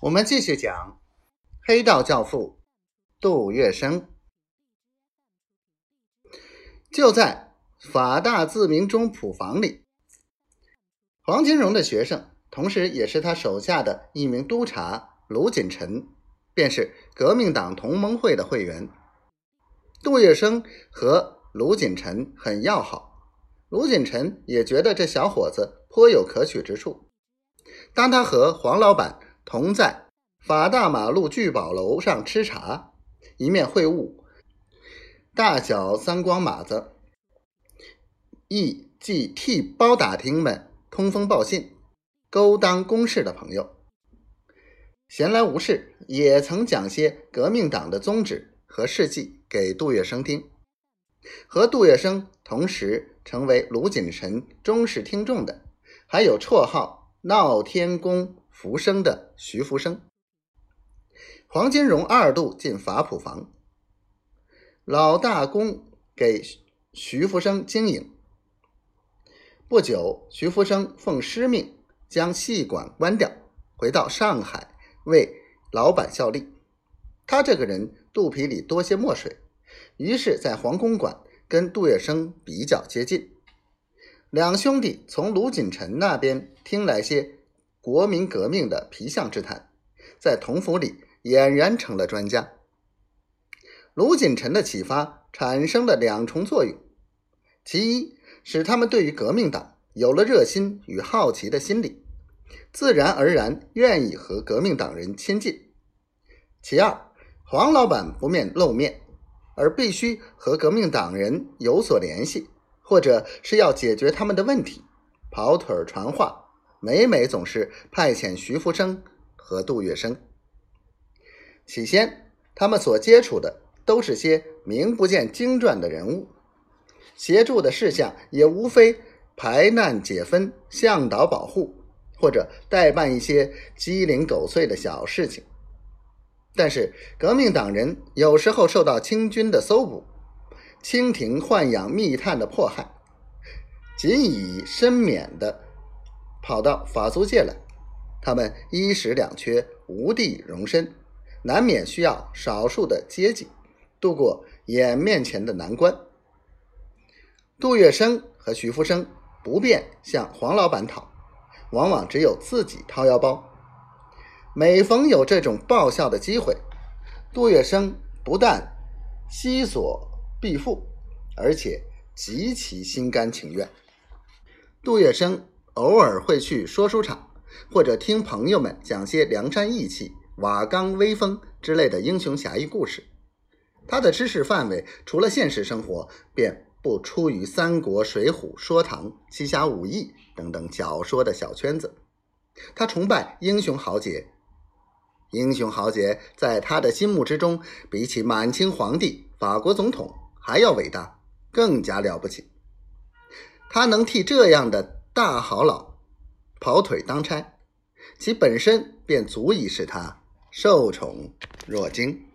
我们继续讲黑道教父杜月笙。就在法大自明中普房里，黄金荣的学生，同时也是他手下的一名督察卢锦臣，便是革命党同盟会的会员。杜月笙和卢锦臣很要好，卢锦臣也觉得这小伙子颇有可取之处。当他和黄老板。同在法大马路聚宝楼上吃茶，一面会晤大小三光马子，亦即替包打听们通风报信、勾当公事的朋友。闲来无事，也曾讲些革命党的宗旨和事迹给杜月笙听。和杜月笙同时成为卢锦臣忠实听众的，还有绰号“闹天宫”。福生的徐福生，黄金荣二度进法普房，老大公给徐福生经营。不久，徐福生奉师命将戏馆关掉，回到上海为老板效力。他这个人肚皮里多些墨水，于是，在黄公馆跟杜月笙比较接近。两兄弟从卢锦臣那边听来些。国民革命的皮相之谈，在同府里俨然成了专家。卢锦臣的启发产生了两重作用：其一，使他们对于革命党有了热心与好奇的心理，自然而然愿意和革命党人亲近；其二，黄老板不面露面，而必须和革命党人有所联系，或者是要解决他们的问题，跑腿传话。每每总是派遣徐福生和杜月笙。起先，他们所接触的都是些名不见经传的人物，协助的事项也无非排难解纷、向导保护，或者代办一些鸡零狗碎的小事情。但是，革命党人有时候受到清军的搜捕、清廷豢养密探的迫害，仅以身免的。跑到法租界来，他们衣食两缺，无地容身，难免需要少数的接济，度过眼面前的难关。杜月笙和徐福生不便向黄老板讨，往往只有自己掏腰包。每逢有这种报效的机会，杜月笙不但悉所必付，而且极其心甘情愿。杜月笙。偶尔会去说书场，或者听朋友们讲些梁山义气、瓦岗威风之类的英雄侠义故事。他的知识范围除了现实生活，便不出于三国、水浒、说唐、七侠五义等等小说的小圈子。他崇拜英雄豪杰，英雄豪杰在他的心目之中，比起满清皇帝、法国总统还要伟大，更加了不起。他能替这样的。大好老跑腿当差，其本身便足以使他受宠若惊。